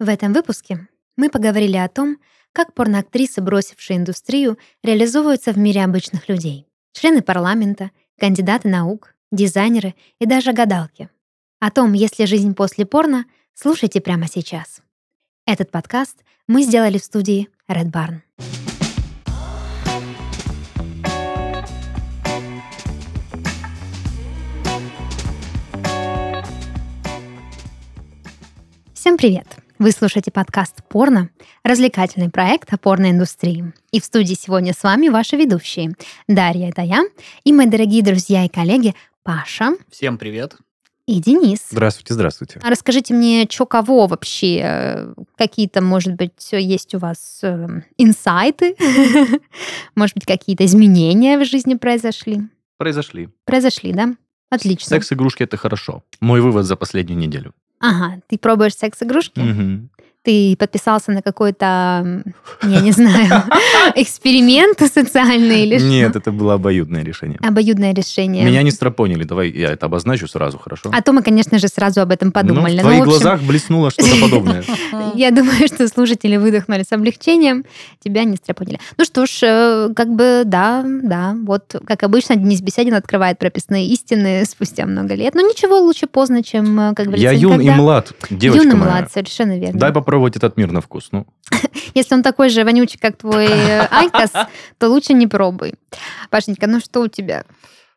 В этом выпуске мы поговорили о том, как порноактрисы, бросившие индустрию, реализовываются в мире обычных людей. Члены парламента, кандидаты наук, дизайнеры и даже гадалки. О том, есть ли жизнь после порно, слушайте прямо сейчас. Этот подкаст мы сделали в студии Red Barn. Всем привет! Вы слушаете подкаст «Порно» — развлекательный проект о порноиндустрии. И в студии сегодня с вами ваши ведущие. Дарья — это я, и мои дорогие друзья и коллеги Паша. Всем привет. И Денис. Здравствуйте, здравствуйте. А расскажите мне, что кого вообще? Э, какие-то, может быть, есть у вас э, инсайты? Может быть, какие-то изменения в жизни произошли? Произошли. Произошли, да? Отлично. Секс-игрушки — это хорошо. Мой вывод за последнюю неделю. Ага, ты пробуешь секс-игрушки? Мгм. Ты подписался на какой-то, я не знаю, эксперимент социальный или Нет, что? это было обоюдное решение. Обоюдное решение. Меня не стропонили, давай я это обозначу сразу, хорошо? А то мы, конечно же, сразу об этом подумали. Ну, в Ну, твоих в общем, глазах блеснуло что-то подобное. Я думаю, что слушатели выдохнули с облегчением, тебя не стряпонили. Ну что ж, э, как бы да, да, вот как обычно Денис Беседин открывает прописные истины спустя много лет. Но ничего лучше поздно, чем, э, как говорится, Я юн и млад, девочка юн и млад, совершенно верно. Дай попробовать этот мир на вкус. Ну, Если он такой же вонючий, как твой э, IQOS, то лучше не пробуй. Пашенька, ну что у тебя?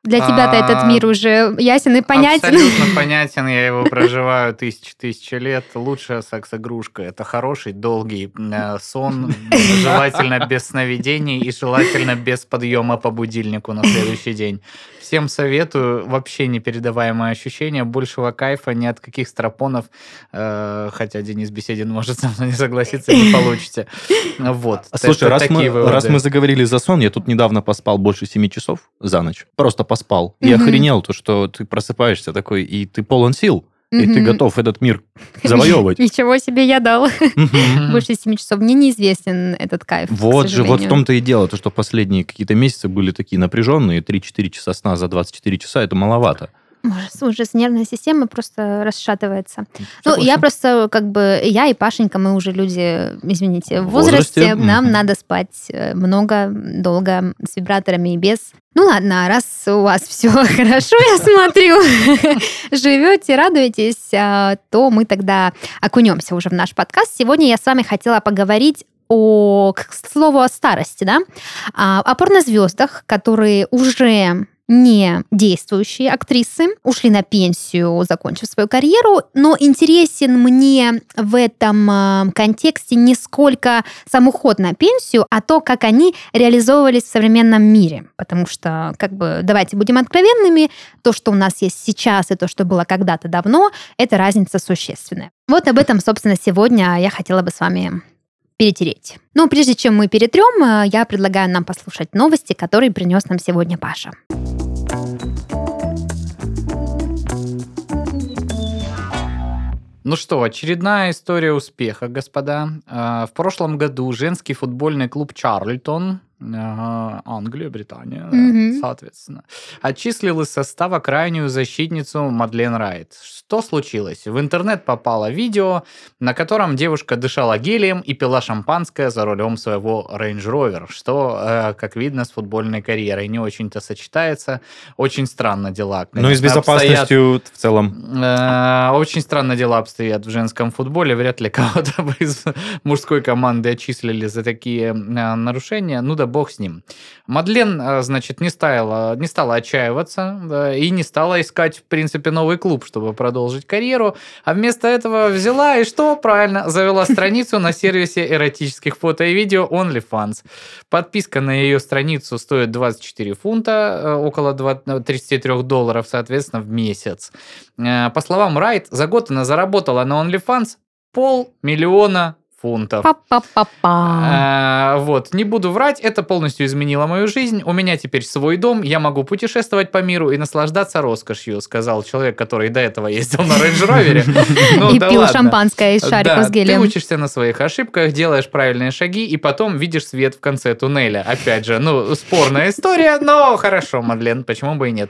Для тебя-то этот А, мир уже ясен и понятен. Абсолютно понятен, я его проживаю тысячи-тысячи лет. Лучшая секс-игрушка – это хороший, долгий э, сон, желательно без сновидений и желательно без подъема по будильнику на следующий день. Всем советую, вообще непередаваемое ощущение, большего кайфа ни от каких страпонов, э, хотя Денис Беседин может со мной не согласиться, не получите. Вот. Слушай, раз мы, раз мы заговорили за сон, я тут недавно поспал больше 7 часов за ночь. Просто поспал. И охренел то, что ты просыпаешься такой, и ты полон сил, и ты готов этот мир завоевывать. Ничего себе я дал. Больше 7 часов. Мне неизвестен этот кайф. Вот же, вот в том-то и дело, то, что последние какие-то месяцы были такие напряженные, 3-4 часа сна за 24 часа, это маловато. Ужас, ужас. Нервная система просто расшатывается. Ну, Согласен. я просто, как бы, я и Пашенька, мы уже люди, извините, в возрасте. возрасте, Нам мгм. надо спать э, много, долго, с вибраторами и без. Ну ладно, раз у вас все хорошо, я смотрю, живете, радуетесь, а, то мы тогда окунемся уже в наш подкаст. Сегодня я с вами хотела поговорить о, к слову, о старости, да, А, о порнозвездах, которые уже не действующие актрисы, ушли на пенсию, закончив свою карьеру, но интересен мне в этом э, контексте не сколько сам уход на пенсию, а то, как они реализовывались в современном мире. Потому что, как бы, давайте будем откровенными, то, что у нас есть сейчас и то, что было когда-то давно, это разница существенная. Вот об этом, собственно, сегодня я хотела бы с вами перетереть. Но прежде чем мы перетрем, э, я предлагаю нам послушать новости, которые принес нам сегодня Паша. Ну что, очередная история успеха, господа. А, В прошлом году женский футбольный клуб Чарльтон, Англия, Британия, Мгм. соответственно, отчислил из состава крайнюю защитницу Мадлен Райт. Что случилось? В интернет попало видео, на котором девушка дышала гелием и пила шампанское за рулем своего Range Rover, что, э, как видно, с футбольной карьерой не очень-то сочетается. Очень странно дела. Ну и с конечно, обстоят. безопасностью в целом. Э, Очень странно дела обстоят в женском футболе. Вряд ли кого-то бы из мужской команды отчислили за такие э, нарушения. Ну да бог с ним. Мадлен, э, значит, не стала, не стала отчаиваться да, и не стала искать, в принципе, новый клуб, чтобы продолжить карьеру. А вместо этого взяла и что? Правильно, завела страницу на сервисе эротических фото и видео OnlyFans. Подписка на ее страницу стоит 24 фунта, э, около 20 33 долларов, соответственно, в месяц. Э, По словам Райт, за год она заработала на OnlyFans полмиллиона фунтов. Па-па-па-па. Э, Вот, не буду врать, это полностью изменило мою жизнь. У меня теперь свой дом, я могу путешествовать по миру и наслаждаться роскошью, сказал человек, который до этого ездил на Range Rover. Ну И пил шампанское из шариков с гелием. Ты учишься на своих ошибках, делаешь правильные шаги, и потом видишь свет в конце туннеля. Опять же, ну, спорная история, но хорошо, Мадлен, почему бы и нет.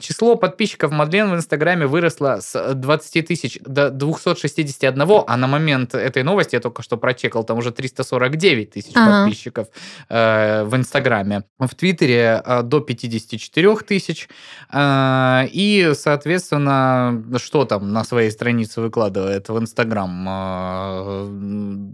Число подписчиков Мадлен в Инстаграме выросло с 20 тысяч до 261, а на момент этой новости я только что прочекал, там уже 349 тысяч Ага. подписчиков э, в Инстаграме. В Твиттере э, до 54 тысяч. Э, и, соответственно, что там на своей странице выкладывает в Инстаграм э,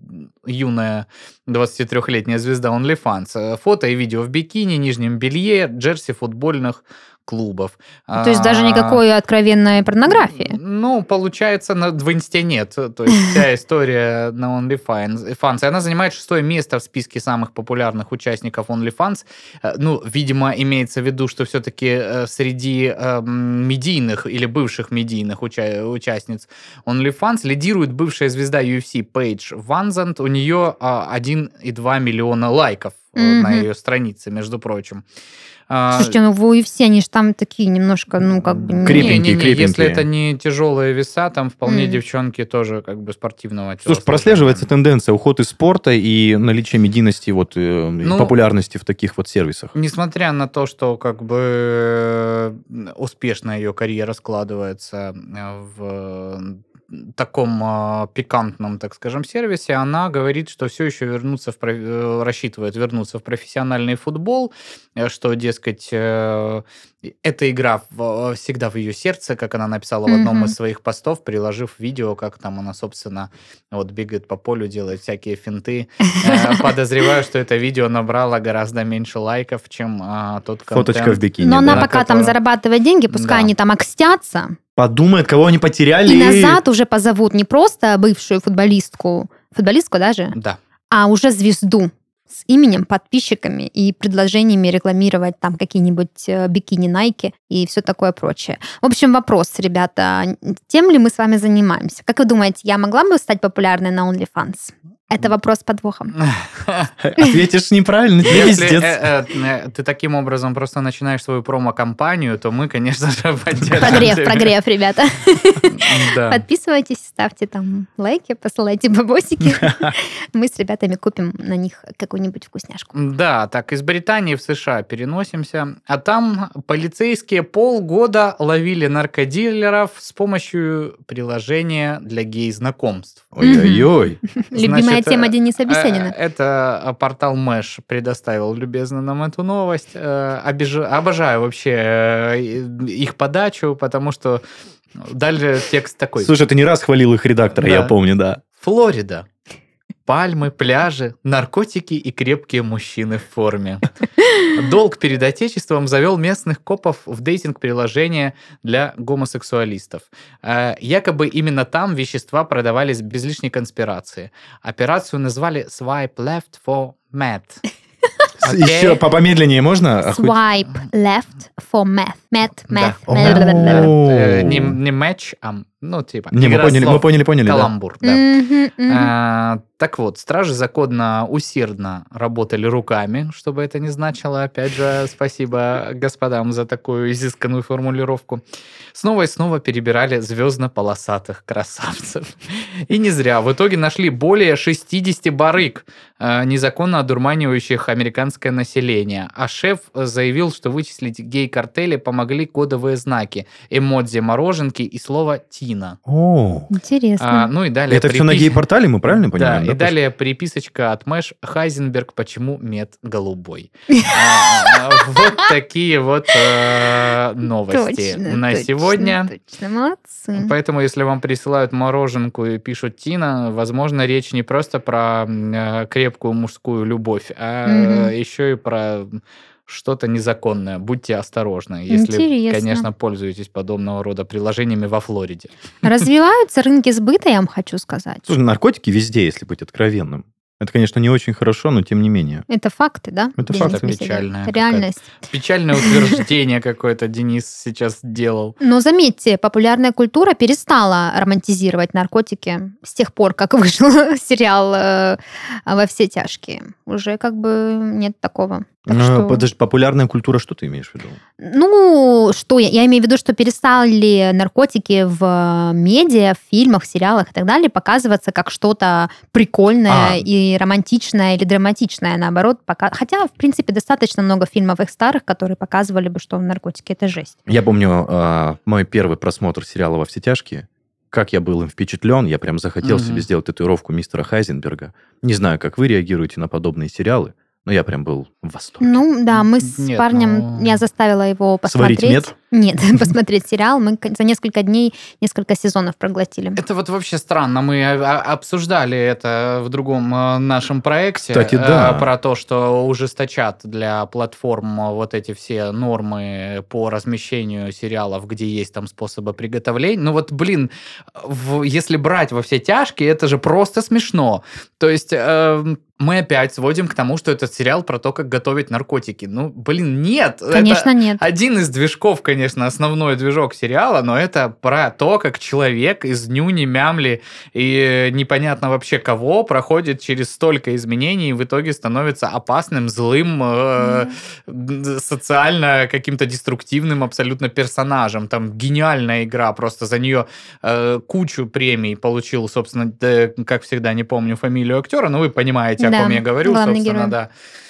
юная 23-летняя звезда OnlyFans. Э, Фото и видео в бикини, нижнем белье, джерси футбольных клубов. То есть даже А, никакой откровенной порнографии. ну, получается, на, в инсте нет. То есть вся история на OnlyFans. Fans. И она занимает шестое место в списке самых популярных участников OnlyFans. Э, Ну, видимо, имеется в виду, что все-таки среди эм, медийных или бывших медийных уча- участниц OnlyFans лидирует бывшая звезда UFC Пейдж Ванзант. У нее а, 1,2 миллиона лайков э, на ее странице, между прочим. А, Слушайте, ну в UFC они же там такие немножко, ну как бы... не- Крепенькие, Не-не-не, Если крепенькие. это не тяжелые веса, там вполне девчонки тоже как бы спортивного Слушай, телосложения. прослеживается тенденция уход из спорта и наличие медийности, вот, э, и Ну, популярности в таких вот сервисах. Несмотря на то, что как бы э, успешно ее карьера складывается э, в таком э, пикантном, так скажем, сервисе, она говорит, что все еще вернуться в проф- э, рассчитывает вернуться в профессиональный футбол, э, что, дескать, э, эта игра в- всегда в ее сердце, как она написала в одном из своих постов, приложив видео, как там она, собственно, вот бегает по полю, делает всякие финты. Э, Подозреваю, что это видео набрало гораздо меньше лайков, чем а, тот контент. Фоточка в бикини. Но она пока там зарабатывает деньги, пускай они там окстятся, Подумает, кого они потеряли. и назад уже позовут не просто бывшую футболистку, футболистку даже, Да. а уже звезду с именем, подписчиками и предложениями рекламировать там какие-нибудь э, бикини Nike и все такое прочее. В общем, вопрос, ребята, тем ли мы с вами занимаемся? Как вы думаете, я могла бы стать популярной на OnlyFans? Это вопрос с подвохом. Ответишь неправильно, тебе пиздец. э, э, ты таким образом просто начинаешь свою промо-компанию, то мы, конечно же, поддержим. Прогрев, прогрев, ребята. Подписывайтесь, ставьте там лайки, посылайте бабосики. Мы с ребятами купим на них какую-нибудь вкусняшку. Да, так, из Британии в США переносимся. А там полицейские полгода ловили наркодилеров с помощью приложения для гей-знакомств. Ой-ой-ой. Любимая Значит, тема э, Дениса Э, Беседина. Это э, портал Мэш предоставил любезно нам эту новость. Э, Обожаю вообще э, их подачу, потому что дальше текст такой. Слушай, ты не раз хвалил их редактора, Да. я помню, да. Флорида. Пальмы, пляжи, наркотики и крепкие мужчины в форме. Долг перед Отечеством завел местных копов в дейтинг-приложение для гомосексуалистов. Э, Якобы именно там вещества продавались без лишней конспирации. Операцию назвали «Swipe left for meth». Окей? Еще по- помедленнее можно? Swipe left for meth. О. Э, Не, матч, а ну типа. Не, мы поняли, слов. мы поняли, поняли. Каламбур, да. А, так вот, стражи законно усердно работали руками, чтобы это не значило. Опять же, спасибо господам за такую изысканную формулировку. Снова и снова перебирали звездно-полосатых красавцев. И не зря. В итоге нашли более 60 барыг, э, незаконно одурманивающих американское население. А шеф заявил, что вычислить гей-картели помогли кодовые знаки, эмодзи мороженки и слово «Тина». О, А, Интересно. ну и далее это все на припис- гей-портале, мы правильно да, понимаем? и да, далее приписочка от Мэш Хайзенберг, почему мед голубой. А, Вот такие вот э, новости на сегодня. Точно, молодцы. Поэтому, если вам присылают мороженку и пишут Тина, возможно, речь не просто про э, крепкую мужскую любовь, а еще и про что-то незаконное. Будьте осторожны, если, Интересно. конечно, пользуетесь подобного рода приложениями во Флориде. Развиваются рынки сбыта, я вам хочу сказать. Слушай, наркотики везде, если быть откровенным. Это, конечно, не очень хорошо, но тем не менее. Это факты, да? Это Денис факты. Печальная реальность. Печальное утверждение какое-то Денис сейчас делал. Но заметьте, популярная культура перестала романтизировать наркотики с тех пор, как вышел сериал э, «Во все тяжкие». Уже как бы нет такого. Так Ну, что- Подожди, популярная культура, что ты имеешь в виду? Ну, что я, я имею в виду, что перестали наркотики в э, медиа, в фильмах, сериалах и так далее показываться как что-то прикольное А. и романтичное или драматичное, наоборот. Пока... Хотя, в принципе, достаточно много фильмов их старых, которые показывали бы, что наркотики это жесть. Я помню а, мой первый просмотр сериала «Во все тяжкие». Как я был им впечатлен, я прям захотел Мгм. себе сделать татуировку мистера Хайзенберга. Не знаю, как вы реагируете на подобные сериалы, но я прям был в восторге. Ну, да, мы с Нет, парнем, ну- я заставила его посмотреть. Сварить мед? Нет, посмотреть сериал. Мы за несколько дней несколько сезонов проглотили. Это вот вообще странно. Мы обсуждали это в другом э, нашем проекте. Кстати, э, да. Про то, что ужесточат для платформ э, вот эти все нормы по размещению сериалов, где есть там способы приготовления. Ну вот, блин, в- если брать во все тяжкие, это же просто смешно. То есть... эм, мы опять сводим к тому, что этот сериал про то, как готовить наркотики. Ну, блин, нет. это- Конечно, нет. один из движков, конечно, основной движок сериала, но это про то, как человек из нюни, мямли и непонятно вообще кого проходит через столько изменений и в итоге становится опасным, злым, э, социально каким-то деструктивным абсолютно персонажем. Там гениальная игра, просто за нее э, кучу премий получил, собственно, как всегда, не помню фамилию актера, но вы понимаете, о Да, ком я говорю, главный собственно, герой. да э,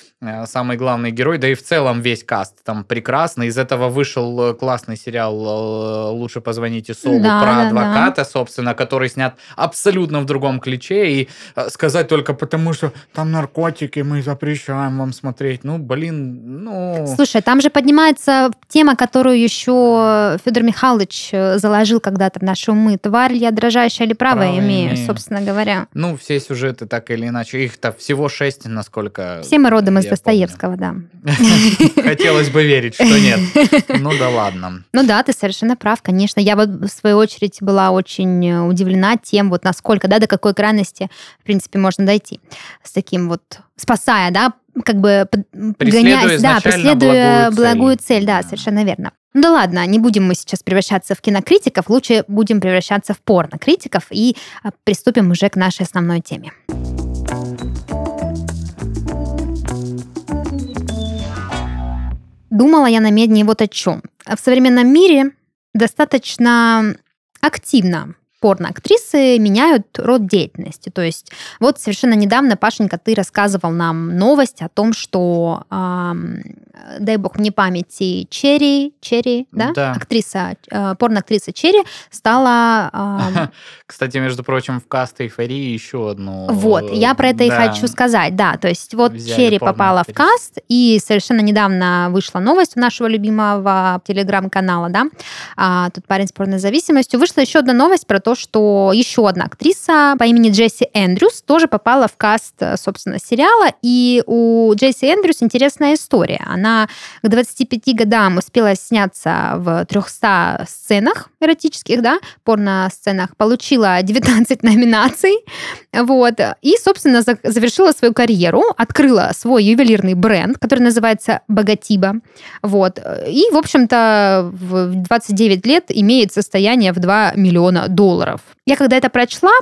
самый главный герой, да и в целом весь каст там прекрасный. Из этого вышел э, классный сериал э, «Лучше позвоните Солу» Да, про да, да. адвоката, собственно, который снят абсолютно в другом ключе. И э, сказать только потому, что там наркотики, мы запрещаем вам смотреть. Ну, блин, ну... Слушай, там же поднимается тема, которую еще Федор Михайлович э, заложил когда-то в наши умы. Тварь я дрожащая или правая Право имею, имею. собственно говоря. Ну, все сюжеты так или иначе. Их-то всего шесть, насколько... Все мы родом из Достоевского, да. Хотелось бы верить, что нет. Ну да ладно. Ну да, ты совершенно прав, конечно. Я вот в свою очередь была очень э, удивлена тем, вот насколько, да, до какой крайности, в принципе, можно дойти с таким вот, спасая, да, как бы гоняясь, да, преследуя благую цель. благую цель, да, Да. совершенно верно. Ну да ладно, не будем мы сейчас превращаться в кинокритиков, лучше будем превращаться в порнокритиков и а, приступим уже к нашей основной теме. Думала я на медне вот о чем. В современном мире достаточно активно порноактрисы меняют род деятельности. То есть вот совершенно недавно, Пашенька, ты рассказывал нам новость о том, что, ам, дай бог мне памяти, Черри, Черри, да? Да. Актриса, э, порноактриса Черри стала... ам, Кстати, между прочим, в каст эйфории еще одну. Вот, я про это и да. хочу сказать, да, то есть вот Взяли Черри попала в каст, и совершенно недавно вышла новость у нашего любимого телеграм-канала, да, а, тут парень с порнозависимостью, вышла еще одна новость про то, что еще одна актриса по имени Джесси Эндрюс тоже попала в каст, э, собственно, сериала, и у Джесси Эндрюс интересная история, она к 25 годам успела сняться в 300 сценах эротических, да, порно-сценах, получила 19 номинаций, вот. И, собственно, за- завершила свою карьеру, открыла свой ювелирный бренд, который называется Богатиба. Вот. И, в общем-то, в 29 лет имеет состояние в 2 миллиона долларов. Я когда это прочла,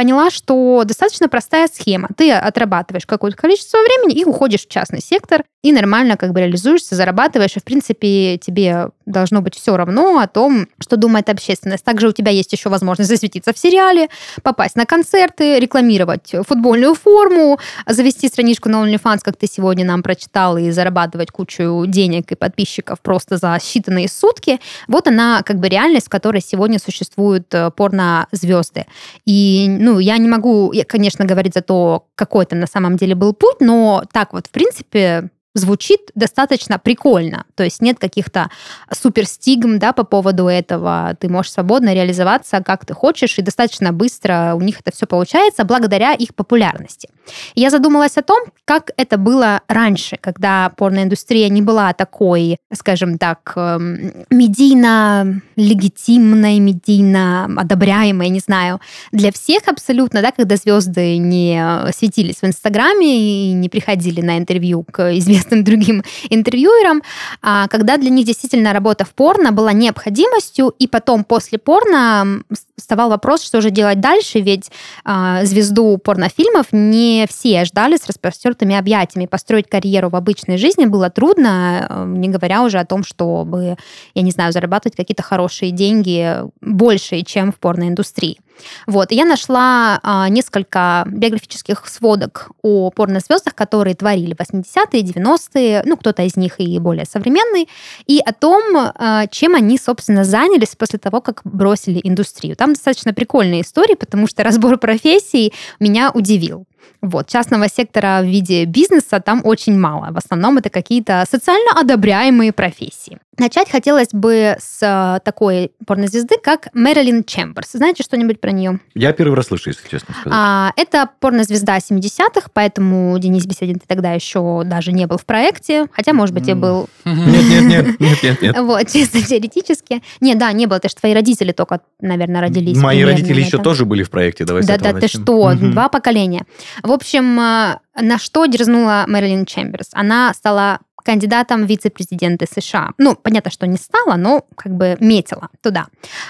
поняла, что достаточно простая схема. Ты отрабатываешь какое-то количество времени и уходишь в частный сектор, и нормально как бы реализуешься, зарабатываешь, и, в принципе, тебе должно быть все равно о том, что думает общественность. Также у тебя есть еще возможность засветиться в сериале, попасть на концерты, рекламировать футбольную форму, завести страничку на OnlyFans, как ты сегодня нам прочитал, и зарабатывать кучу денег и подписчиков просто за считанные сутки. Вот она как бы реальность, в которой сегодня существуют э, порнозвезды. И, ну, я не могу, конечно, говорить за то, какой это на самом деле был путь, но так вот, в принципе, звучит достаточно прикольно. То есть нет каких-то суперстигм да, по поводу этого. Ты можешь свободно реализоваться, как ты хочешь, и достаточно быстро у них это все получается благодаря их популярности. Я задумалась о том, как это было раньше, когда порноиндустрия не была такой, скажем так, эм, медийно легитимной, медийно одобряемой, не знаю, для всех абсолютно, да, когда звезды не светились в Инстаграме и не приходили на интервью к известным другим интервьюерам, а когда для них действительно работа в порно была необходимостью, и потом после порно вставал вопрос, что же делать дальше, ведь а, звезду порнофильмов не все ждали с распростертыми объятиями. Построить карьеру в обычной жизни было трудно, э, не говоря уже о том, чтобы, я не знаю, зарабатывать какие-то хорошие деньги, больше, чем в порноиндустрии. Вот. Я нашла а, несколько биографических сводок о порнозвездах, которые творили 80-е, 90-е, ну, кто-то из них и более современный, и о том, а, чем они, собственно, занялись после того, как бросили индустрию. Там достаточно прикольные истории, потому что разбор профессий меня удивил. Вот, частного сектора в виде бизнеса там очень мало. В основном это какие-то социально одобряемые профессии. Начать хотелось бы с э, такой порнозвезды, как Мэрилин Чемберс. Знаете что-нибудь про нее? Я первый раз слышу, если честно сказать. А, это порнозвезда 70-х, поэтому Денис Беседин тогда еще даже не был в проекте, хотя, может быть, и был... Нет, нет, нет, нет, нет. Вот, чисто теоретически. Не, да, не было, это же твои родители только, наверное, родились. Мои родители еще тоже были в проекте, давай с Да, этого да, ты что, два поколения. В общем, э, на что дерзнула Мэрилин Чемберс? Она стала кандидатом в вице-президенты США. Ну, понятно, что не стала, но как бы метила туда.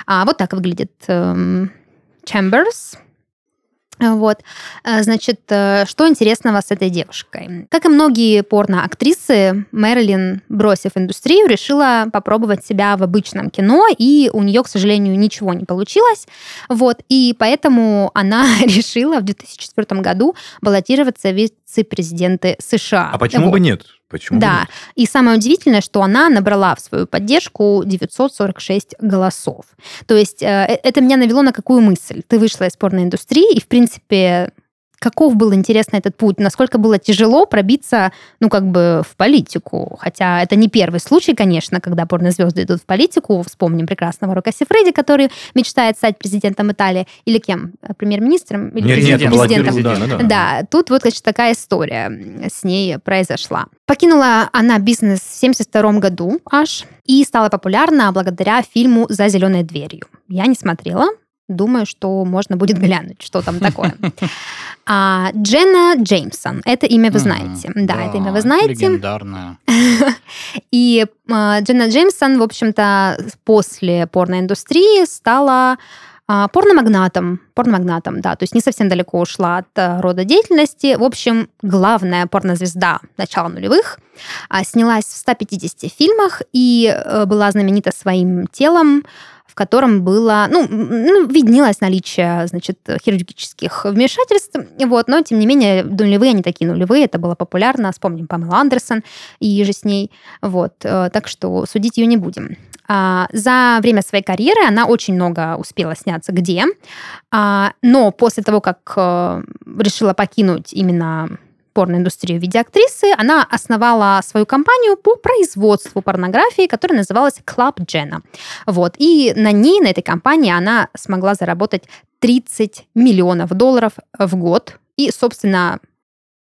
А вот так выглядит эм, Чемберс. Вот. Э, Значит, э, что интересного с этой девушкой? Как и многие порно-актрисы, Мэрилин, бросив индустрию, решила попробовать себя в обычном кино, и у нее, к сожалению, ничего не получилось. Вот. И поэтому она решила в 2004 году баллотироваться в вице-президенты США. А почему Вот. бы нет? Почему Да, и самое удивительное, что она набрала в свою поддержку 946 голосов. То есть э, это меня навело на какую мысль? Ты вышла из порноиндустрии, и, в принципе, каков был интересный этот путь? Насколько было тяжело пробиться, ну, как бы в политику? Хотя это не первый случай, конечно, когда порнозвезды идут в политику. Вспомним прекрасного Рока Сифреди, который мечтает стать президентом Италии. Или кем? Премьер-министром? Или Нет, нет, президентом. баллотировал, Президентом. да, да, да. Да, тут вот, значит, такая история с ней произошла. Покинула она бизнес в 72 году аж и стала популярна благодаря фильму «За зеленой дверью». Я не смотрела, думаю, что можно будет глянуть, что там такое. А, Дженна Джеймсон, это имя вы знаете. Да, это имя вы знаете. Легендарная. И а, Дженна Джеймсон, в общем-то, после порноиндустрии стала а, порномагнатом. Порномагнатом, да. То есть не совсем далеко ушла от а, рода деятельности. В общем, главная порнозвезда начала нулевых. а, Снялась в 150 фильмах и э, была знаменита своим телом, в котором было, ну, ну, виднелось наличие, значит, хирургических вмешательств, вот, но, тем не менее, нулевые, они такие нулевые, это было популярно, вспомним Памела Андерсон и же с ней, вот, э, так что судить ее не будем. А, За время своей карьеры она очень много успела сняться где, а, но после того, как э, решила покинуть именно порноиндустрию в виде актрисы, она основала свою компанию по производству порнографии, которая называлась Club Jenna. Вот. И на ней, на этой компании, она смогла заработать 30 миллионов долларов в год. И, собственно,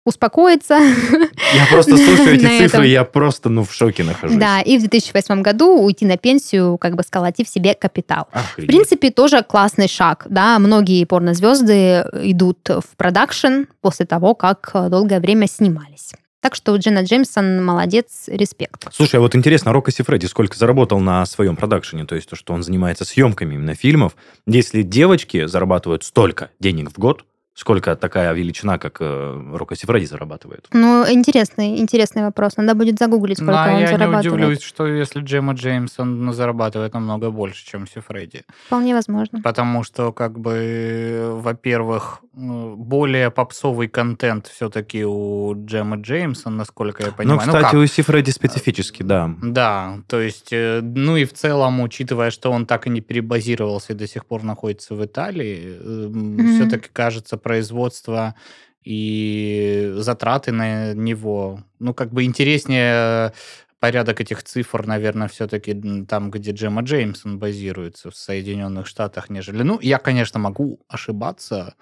успокоиться. Я просто слушаю эти этом. цифры, я просто, ну, в шоке нахожусь. Да, и в 2008 году уйти на пенсию, как бы сколотив себе капитал. В Охренеть. принципе, тоже классный шаг. Да? Многие порнозвезды идут в продакшн после того, как долгое время снимались. Так что Дженна Джеймсон молодец, респект. Слушай, а вот интересно, Рокко Сифреди сколько заработал на своем продакшене? То есть то, что он занимается съемками именно фильмов. Если девочки зарабатывают столько денег в год, сколько такая величина, как э, Рокко Сифреди зарабатывает? Ну, интересный, интересный вопрос. Надо будет загуглить, сколько Но он я не зарабатывает. удивлюсь, что если Джема Джеймсон ну, зарабатывает намного больше, чем Сифреди. Вполне возможно. Потому что, как бы, во-первых, ну, более попсовый контент все-таки у Джема Джеймсон, насколько я Ну, понимаю. кстати, как? у Сифреди специфически, да. Да, то есть, э, ну и в целом, учитывая, что он так и не перебазировался и до сих пор находится в Италии, Мгм. все-таки кажется производство и затраты на него, ну как бы интереснее порядок этих цифр, наверное, все-таки там, где Джема Джеймсон базируется в Соединенных Штатах, нежели... Ну, я, конечно, могу ошибаться,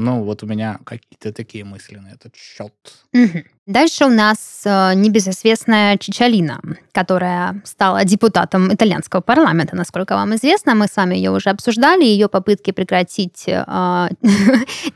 но вот у меня какие-то такие мысли на этот счет. Дальше у нас э, небезызвестная Чичалина, которая стала депутатом итальянского парламента, насколько вам известно. Мы с вами ее уже обсуждали, ее попытки прекратить э,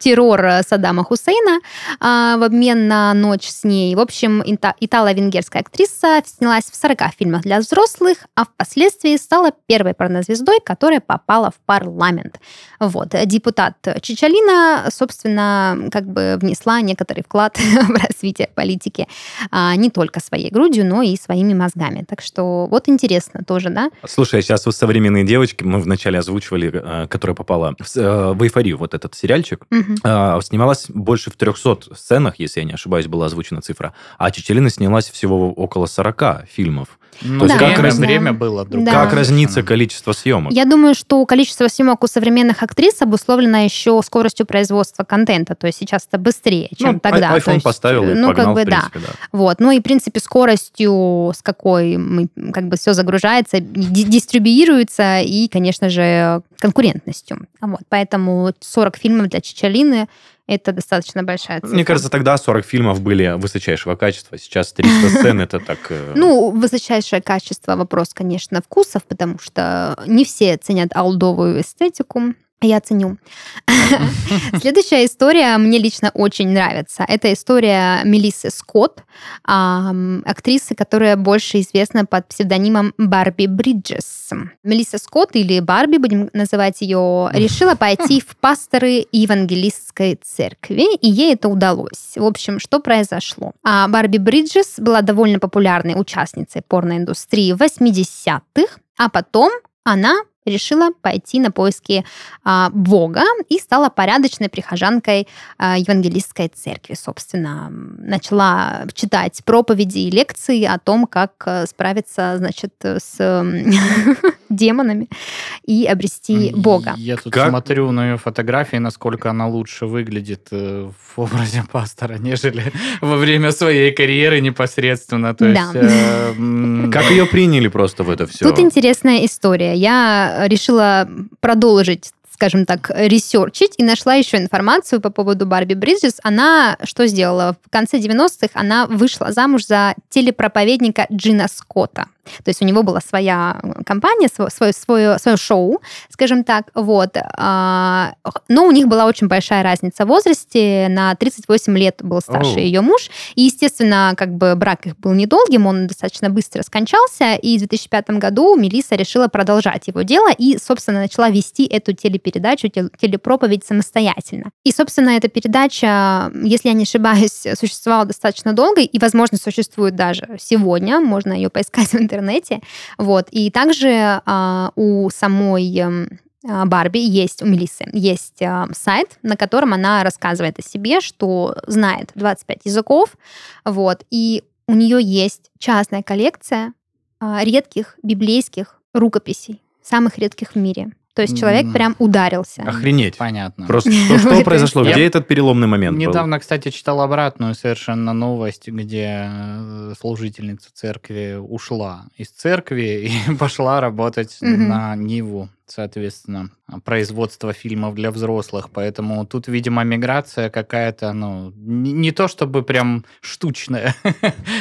террор Саддама Хусейна э, в обмен на ночь с ней. В общем, ита- итало-венгерская актриса снялась в 40 фильмах для взрослых, а впоследствии стала первой порнозвездой, которая попала в парламент. Вот. Депутат Чичалина собственно, как бы внесла некоторый вклад в развитие политики а, не только своей грудью, но и своими мозгами. Так что вот интересно тоже, да? Слушай, сейчас вот современные девочки, мы вначале озвучивали, э, которая попала в, в эйфорию, вот этот сериальчик, а, снималась больше в 300 сценах, если я не ошибаюсь, была озвучена цифра, а Чечелина снялась всего около 40 фильмов. Ну, Да, время, раз- время было другое. Да. Как разнится количество съемок? Я думаю, что количество съемок у современных актрис обусловлено еще скоростью производства контента. То есть сейчас это быстрее, чем Ну, тогда. iPhone есть, поставил и ну, погнал, как бы, в да. принципе, да. Вот. Ну и, в принципе, скоростью, с какой мы, как бы все загружается, ди- дистрибьюируется и, конечно же, конкурентностью. Вот. Поэтому 40 фильмов для Чичалины – это достаточно большая цифра. Мне кажется, тогда 40 фильмов были высочайшего качества, сейчас 300 сцен это так... э, Ну, высочайшее качество вопрос, конечно, вкусов, потому что не все ценят аудовую эстетику. Я ценю. Следующая история мне лично очень нравится. Это история Мелиссы Скотт, актрисы, которая больше известна под псевдонимом Барби Бриджес. Мелисса Скотт, или Барби, будем называть ее, решила пойти в пасторы евангелистской церкви, и ей это удалось. В общем, что произошло? А Барби Бриджес была довольно популярной участницей порноиндустрии в 80-х, а потом она решила пойти на поиски а, Бога и стала порядочной прихожанкой а, евангелистской церкви. Собственно, начала читать проповеди и лекции о том, как э, справиться, значит, с демонами и обрести Бога. Я тут Как? смотрю на ее фотографии, насколько она лучше выглядит э, в образе пастора, нежели во время своей карьеры непосредственно. То Да. есть, э, Как ее приняли просто в это все? Тут интересная история. Я решила продолжить скажем так, ресерчить, и нашла еще информацию по поводу Барби Бриджес. Она что сделала? В конце 90-х она вышла замуж за телепроповедника Джина Скотта. То есть у него была своя компания, свое, свое, свое, шоу, скажем так, вот. А, Но у них была очень большая разница в возрасте. На 38 лет был старше Оу. ее муж. И, естественно, как бы брак их был недолгим, он достаточно быстро скончался. И в 2005 году Мелисса решила продолжать его дело и, собственно, начала вести эту телепередачу, тел- телепроповедь самостоятельно. И, собственно, эта передача, если я не ошибаюсь, существовала достаточно долго и, возможно, существует даже сегодня. Можно ее поискать в интернете. Вот. И также а, у самой эм, а, Барби есть, у Мелиссы есть а, сайт, на котором она рассказывает о себе, что знает 25 языков, вот, и у нее есть частная коллекция а, редких библейских рукописей, самых редких в мире. То есть человек прям ударился. Охренеть. Понятно. Просто что, что произошло? я- Где этот переломный момент был? Недавно, кстати, читал обратную совершенно новость, где э, служительница церкви ушла из церкви и пошла работать Мгм. на Ниву, соответственно, производство фильмов для взрослых. Поэтому тут, видимо, миграция какая-то, ну, не, не то чтобы прям штучная.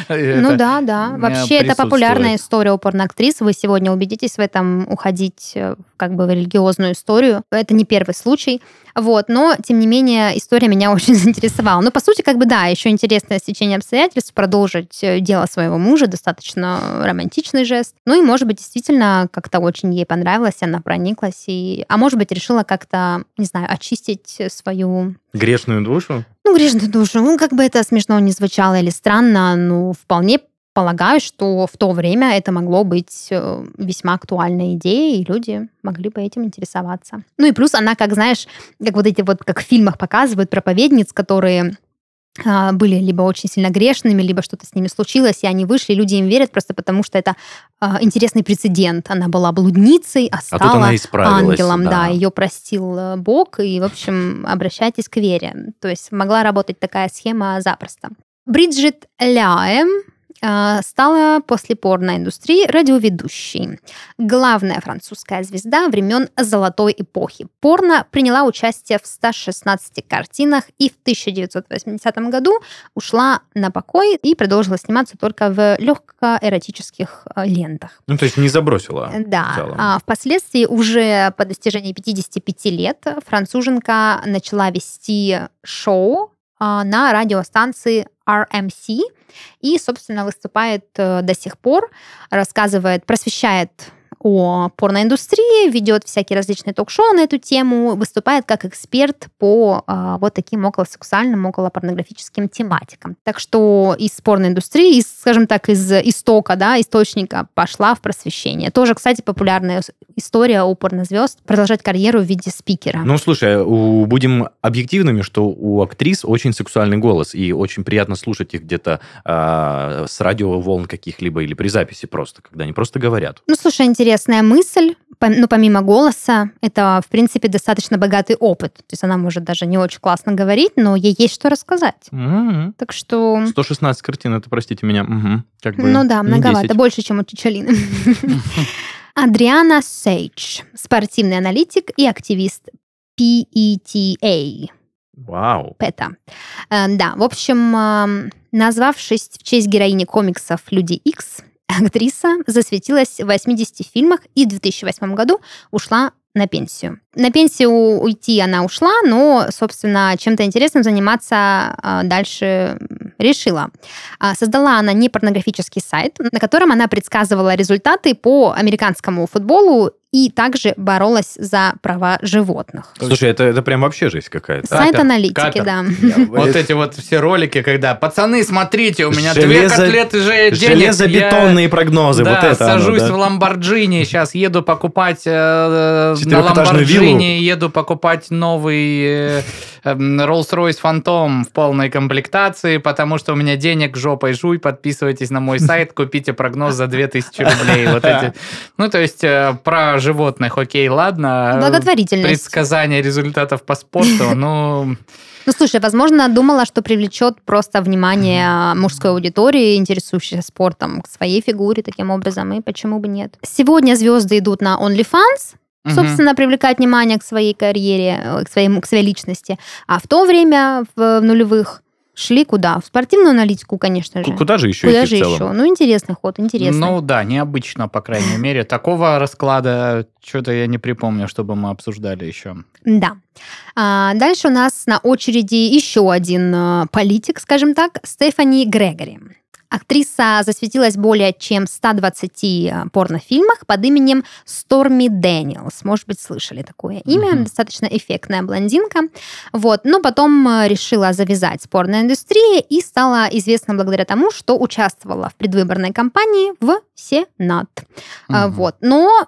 Ну да, да. э, Вообще это популярная история у порноактрис. Вы сегодня убедитесь в этом уходить э, как бы в религиозную историю. Это не первый случай. Вот, но, тем не менее, история меня очень заинтересовала. Ну, по сути, как бы, да, еще интересное стечение обстоятельств, продолжить э, дело своего мужа, достаточно романтичный жест. Ну, и, может быть, действительно, как-то очень ей понравилось, она прониклась, и... а может быть, решила как-то, не знаю, очистить свою Грешную душу? ну, грешную душу. Ну, как бы это смешно не звучало или странно, ну, вполне полагаю, что в то время это могло быть э, весьма актуальной идеей, и люди могли бы этим интересоваться. Ну и плюс она, как знаешь, как вот эти вот, как в фильмах показывают, проповедниц, которые были либо очень сильно грешными, либо что-то с ними случилось, и они вышли, люди им верят просто потому, что это а, интересный прецедент. Она была блудницей, а А стала тут она исправилась. ангелом, да, ее простил э, Бог, и, в общем, обращайтесь к вере. То есть могла работать такая схема запросто. Бриджит Ляем стала после порноиндустрии радиоведущей. Главная французская звезда времен Золотой эпохи. Порно приняла участие в 116 картинах и в 1980 году ушла на покой и продолжила сниматься только в легкоэротических э, лентах. Ну, то есть не забросила. Да. А впоследствии уже по достижении 55 лет француженка начала вести шоу а, на радиостанции RMC и, собственно, выступает э, до сих пор, рассказывает, просвещает о порноиндустрии, ведет всякие различные ток-шоу на эту тему, выступает как эксперт по а, вот таким околосексуальным, околопорнографическим тематикам. Так что из порноиндустрии, из, скажем так, из истока, да, источника пошла в просвещение. Тоже, кстати, популярная история у порнозвезд продолжать карьеру в виде спикера. Ну, слушай, у, будем объективными, что у актрис очень сексуальный голос, и очень приятно слушать их где-то э, с радиоволн каких-либо или при записи просто, когда они просто говорят. Ну, слушай, интересная мысль. Ну, помимо голоса, это, в принципе, достаточно богатый опыт. То есть она может даже не очень классно говорить, но ей есть что рассказать. Mm-hmm. Так что... 116 картин, это, простите меня, угу. как бы Ну да, многовато, 10. больше, чем у Чичалины. Адриана Сейдж, спортивный аналитик и активист PETA. Вау. PETA. Э, да, в общем, назвавшись в честь героини комиксов «Люди Икс», актриса засветилась в 80 фильмах и в 2008 году ушла на пенсию. На пенсию уйти она ушла, но, собственно, чем-то интересным заниматься а, дальше решила. А, создала она не порнографический сайт, на котором она предсказывала результаты по американскому футболу и также боролась за права животных. Слушай, это, это прям вообще жизнь какая-то. Сайт аналитики, да. Вот эти вот все ролики, когда пацаны, смотрите, у меня две котлеты же денег. Железобетонные прогнозы, вот это сажусь в Ламборджини, сейчас еду покупать э, на Ламборджини, еду покупать новый э, Rolls-Royce Phantom в полной комплектации, потому что у меня денег жопой жуй, подписывайтесь на мой сайт, купите прогноз за 2000 рублей. Вот эти. Ну, то есть э, про животных, окей, ладно. Благотворительность. Предсказание результатов по спорту, ну... Ну, слушай, возможно, думала, что привлечет просто внимание мужской аудитории, интересующейся спортом, к своей фигуре таким образом, и почему бы нет. Сегодня звезды идут на OnlyFans, собственно, привлекать внимание к своей карьере, э, к, своему, к своей личности. А в то время, в нулевых, Шли куда? В спортивную аналитику, конечно же. Куда же еще Куда же еще? Ну, интересный ход, интересный. Ну да, необычно, по крайней мере. Такого расклада что-то я не припомню, чтобы мы обсуждали еще. Да. А, дальше у нас на очереди еще один э, политик, скажем так, Стефани Грегори. Актриса засветилась более чем 120 э, порнофильмах под именем Сторми Дэниелс. Может быть, слышали такое имя. Mm-hmm. Достаточно эффектная блондинка. Вот. Но потом э, решила завязать с порноиндустрией и стала известна благодаря тому, что участвовала в предвыборной кампании в Сенат. Mm-hmm. Вот. Но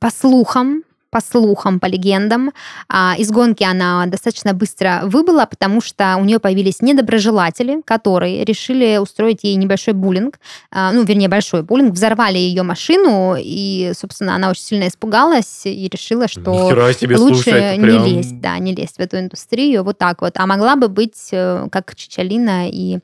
по слухам, по слухам, по легендам, а, из гонки она достаточно быстро выбыла, потому что у нее появились недоброжелатели, которые решили устроить ей небольшой буллинг, а, ну, вернее, большой буллинг, взорвали ее машину, и, собственно, она очень сильно испугалась и решила, что лучше слушать, не прям... лезть, да, не лезть в эту индустрию, вот так вот. А могла бы быть э, как Чичалина и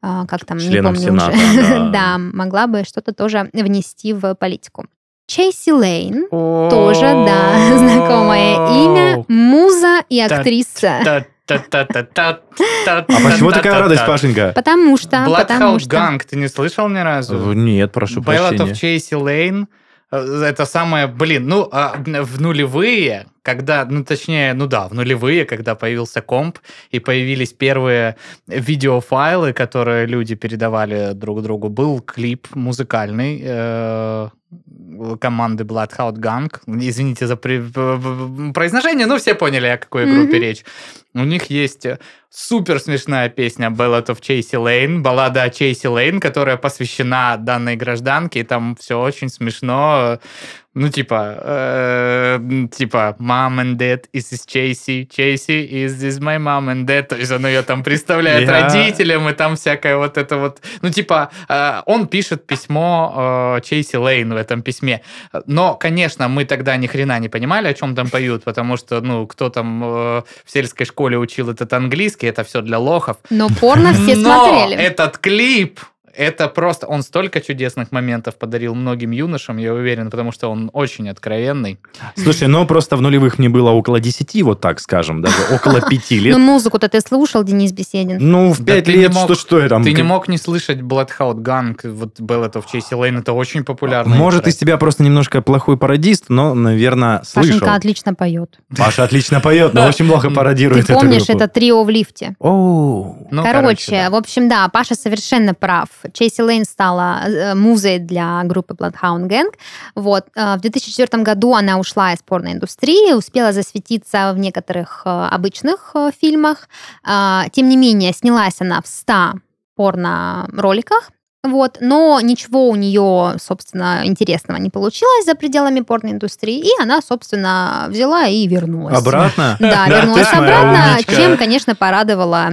а, как там, Членом не помню Сената, уже. Да. да, могла бы что-то тоже внести в политику. Чейси Лейн, тоже, да, знакомое имя, муза и актриса. А почему такая радость, Пашенька? Потому что, потому что... Ганг, ты не слышал ни разу? Нет, прошу прощения. Ballad of Чейси Лейн, это самое, блин, ну, а, в нулевые, когда, ну, точнее, ну да, в нулевые, когда появился комп, и появились первые видеофайлы, которые люди передавали друг другу, был клип музыкальный, э, команды Bloodhound Gang. Извините за произношение, но все поняли, о какой группе mm-hmm. речь. У них есть супер смешная песня Ballad of Chasey Lane, баллада о Чейси Лейн, которая посвящена данной гражданке, и там все очень смешно. Ну, типа, э, типа, mom and dad, is this Chasey? Chasey, is this my mom and dad? То есть он ее там представляет yeah. родителям, и там всякое вот это вот... Ну, типа, э, он пишет письмо э, Чейси Лейн в этом письме. Но, конечно, мы тогда ни хрена не понимали, о чем там поют, потому что, ну, кто там э, в сельской школе учил этот английский, это все для лохов. Но порно все Но смотрели. этот клип это просто... Он столько чудесных моментов подарил многим юношам, я уверен, потому что он очень откровенный. Слушай, ну просто в нулевых мне было около 10, вот так скажем, даже около 5 лет. Ну музыку-то ты слушал, Денис Беседин? Ну, в 5 лет, что что я там... Ты не мог не слышать Bloodhound Gang, вот Bellet of Чейси Лейн, это очень популярно. Может, из тебя просто немножко плохой пародист, но, наверное, слышал. Пашенька отлично поет. Паша отлично поет, но очень плохо пародирует Ты помнишь, это трио в лифте? О, ну, Короче, в общем, да, Паша совершенно прав Чейси Лейн стала э, музой для группы Bloodhound Gang. Вот. Э, в 2004 году она ушла из порноиндустрии, успела засветиться в некоторых э, обычных фильмах. Тем не менее, снялась она в 100 порно-роликах. Вот, но ничего у нее, собственно, интересного не получилось за пределами порноиндустрии, и она, собственно, взяла и вернулась. Обратно? Да, вернулась обратно, чем, конечно, порадовала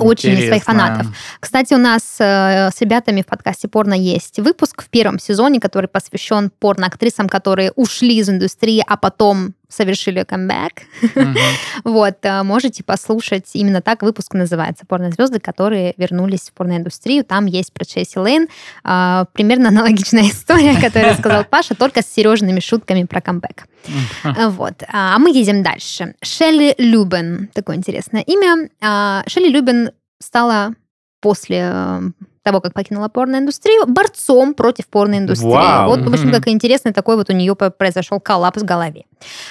очень Интересно. своих фанатов. Кстати, у нас э, с ребятами в подкасте «Порно» есть выпуск в первом сезоне, который посвящен порно-актрисам, которые ушли из индустрии, а потом совершили камбэк. Вот, э, можете послушать. Именно так выпуск называется «Порнозвезды, которые вернулись в порноиндустрию». Там есть про Чейси Лейн. Э, примерно аналогичная история, которую сказал Паша, только с сережными шутками про камбэк. Mm-hmm. Вот. А мы едем дальше. Шелли Любен. Такое интересное имя. А, Шелли Любен стала после того, как покинула порноиндустрию, борцом против порноиндустрии. Вау. Вот, в общем, как интересный такой вот у нее произошел коллапс в голове.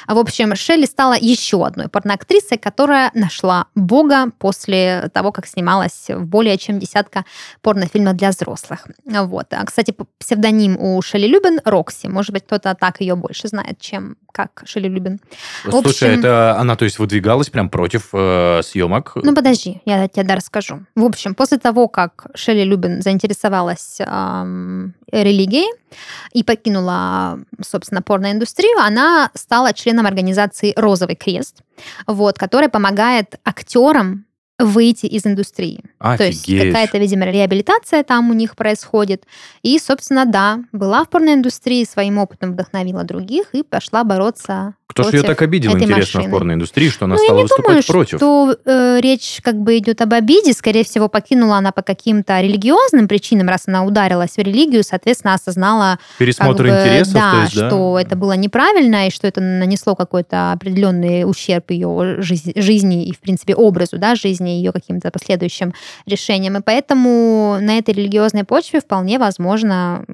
В общем, Шелли стала еще одной порноактрисой, которая нашла Бога после того, как снималась в более чем десятка порнофильмов для взрослых. Вот. А, кстати, псевдоним у Шелли Любин Рокси. Может быть, кто-то так ее больше знает, чем как Шелли Любин. Слушай, общем, это она, то есть, выдвигалась прям против э, съемок? Ну, подожди, я тебе расскажу. В общем, после того, как Шелли Любин заинтересовалась эм, религией и покинула, собственно, порноиндустрию, она стала членом организации «Розовый крест», вот, которая помогает актерам выйти из индустрии. Офигеть. То есть какая-то, видимо, реабилитация там у них происходит. И, собственно, да, была в порноиндустрии, своим опытом вдохновила других и пошла бороться Кто же ее так обидел, интересно, машины. в порноиндустрии, что она ну, стала выступать думаю, против? что э, речь как бы идет об обиде. Скорее всего, покинула она по каким-то религиозным причинам, раз она ударилась в религию, соответственно, осознала... Пересмотр как бы, интересов, да, то есть, да, что это было неправильно, и что это нанесло какой-то определенный ущерб ее жизни, жизни и, в принципе, образу да, жизни, ее каким-то последующим решениям. И поэтому на этой религиозной почве вполне возможно,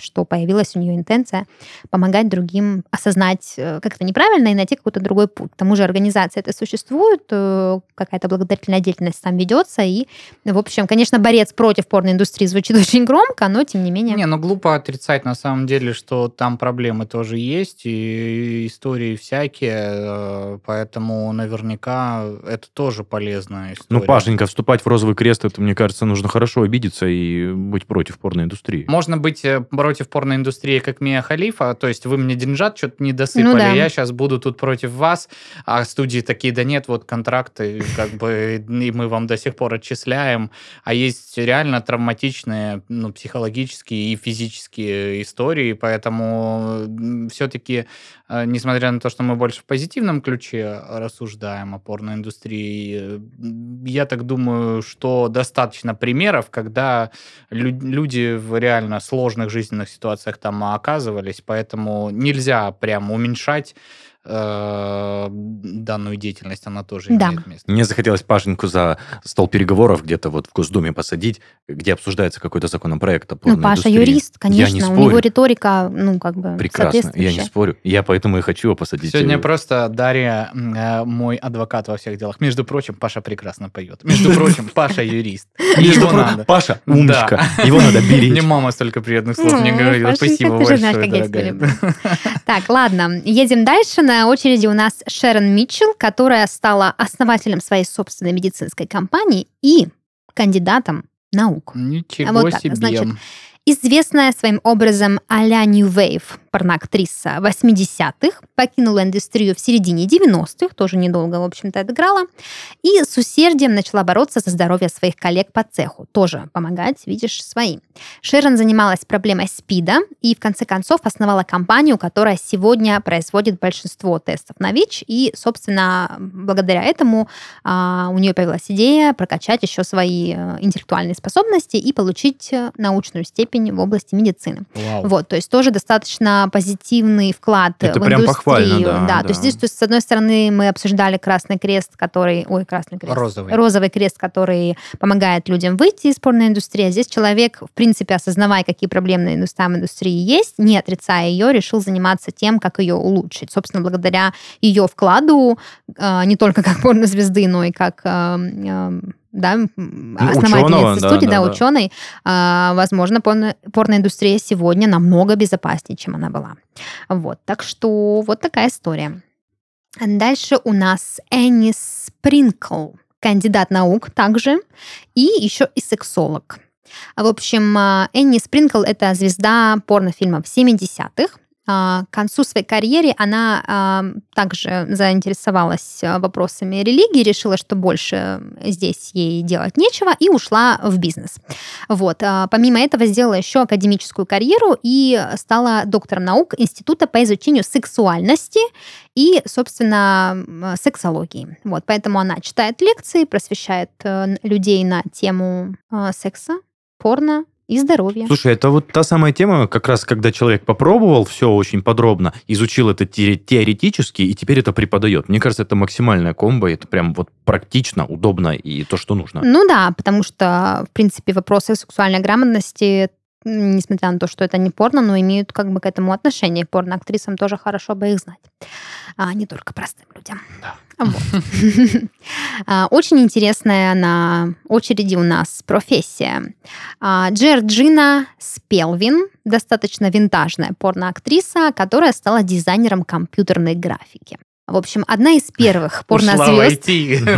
что появилась у нее интенция помогать другим осознать э, как-то неправильно и найти какой-то другой путь. К тому же организация это существует, э, какая-то благотворительная деятельность там ведется, и, в общем, конечно, борец против порноиндустрии звучит очень громко, но тем не менее... Не, ну глупо отрицать на самом деле, что там проблемы тоже есть, и истории всякие, э, поэтому наверняка это тоже полезно интересная история. Ну, Пашенька, вступать в розовый крест, это, мне кажется, нужно хорошо обидеться и быть против порноиндустрии. Можно быть э, против порноиндустрии, как Мия Халифа, то есть вы мне деньжат что-то не досыпали, ну, да. я сейчас буду тут против вас, а студии такие, да нет, вот контракты, как бы, и мы вам до сих пор отчисляем, а есть реально травматичные, ну, психологические и физические истории, поэтому все-таки, э, несмотря на то, что мы больше в позитивном ключе рассуждаем о порноиндустрии, я так думаю, что достаточно примеров, когда люди в реально сложных жизненных ситуациях там оказывались, поэтому нельзя прям уменьшать Э, данную деятельность, она тоже да. имеет место. Мне захотелось Пашеньку за стол переговоров где-то вот в Госдуме посадить, где обсуждается какой-то законопроект о Ну, Паша индустрии. юрист, конечно, у него риторика, ну, как бы Прекрасно, я не спорю. Я поэтому и хочу его посадить. Сегодня просто Дарья э, мой адвокат во всех делах. Между прочим, Паша прекрасно поет. Между прочим, Паша юрист. Его надо. Паша умничка. Его надо беречь. Мне мама столько приятных слов мне говорила. Спасибо большое, Так, ладно, едем дальше на очереди у нас Шерон Митчелл, которая стала основателем своей собственной медицинской компании и кандидатом наук. Ничего вот так. себе. Значит, известная своим образом а-ля New Wave порноактриса 80-х, покинула индустрию в середине 90-х, тоже недолго, в общем-то, отыграла, и с усердием начала бороться за здоровье своих коллег по цеху, тоже помогать, видишь, своим. Шерон занималась проблемой СПИДа и, в конце концов, основала компанию, которая сегодня производит большинство тестов на ВИЧ, и, собственно, благодаря этому а, у нее появилась идея прокачать еще свои а, интеллектуальные способности и получить э, научную степень в области медицины. Вау. Вот, то есть тоже достаточно позитивный вклад Это в прям индустрию. похвально, да, да, да. То есть здесь, то есть, с одной стороны, мы обсуждали Красный Крест, который... Ой, Красный Крест. Розовый. Розовый Крест, который помогает людям выйти из порноиндустрии. А здесь человек, в принципе, осознавая, какие проблемы на там индустрии есть, не отрицая ее, решил заниматься тем, как ее улучшить. Собственно, благодаря ее вкладу, э, не только как порнозвезды, но и как да, основательницы ученого, студии, да, да, да, ученой, а, возможно, порно, порноиндустрия сегодня намного безопаснее, чем она была. Вот, так что вот такая история. Дальше у нас Энни Спринкл, кандидат наук также, и еще и сексолог. В общем, а, Энни Спринкл – это звезда порнофильмов 70-х. А, К концу своей карьеры она а, также заинтересовалась а, вопросами религии, решила, что больше здесь ей делать нечего, и ушла в бизнес. Вот. а, Помимо этого сделала еще академическую карьеру и стала доктором наук Института по изучению сексуальности и, собственно, сексологии. Вот. Поэтому она читает лекции, просвещает э, людей на тему э, секса, порно и здоровья. Слушай, это вот та самая тема, как раз когда человек попробовал все очень подробно, изучил это те- теоретически, и теперь это преподает. Мне кажется, это максимальная комбо, это прям вот практично, удобно и то, что нужно. Ну да, потому что, в принципе, вопросы сексуальной грамотности, несмотря на то, что это не порно, но имеют как бы к этому отношение. Порно-актрисам тоже хорошо бы их знать, а не только простым людям. Вот. А, Очень интересная на очереди у нас профессия. А, Джорджина Спелвин, достаточно винтажная порноактриса, которая стала дизайнером компьютерной графики. В общем, одна из первых порнозвезд.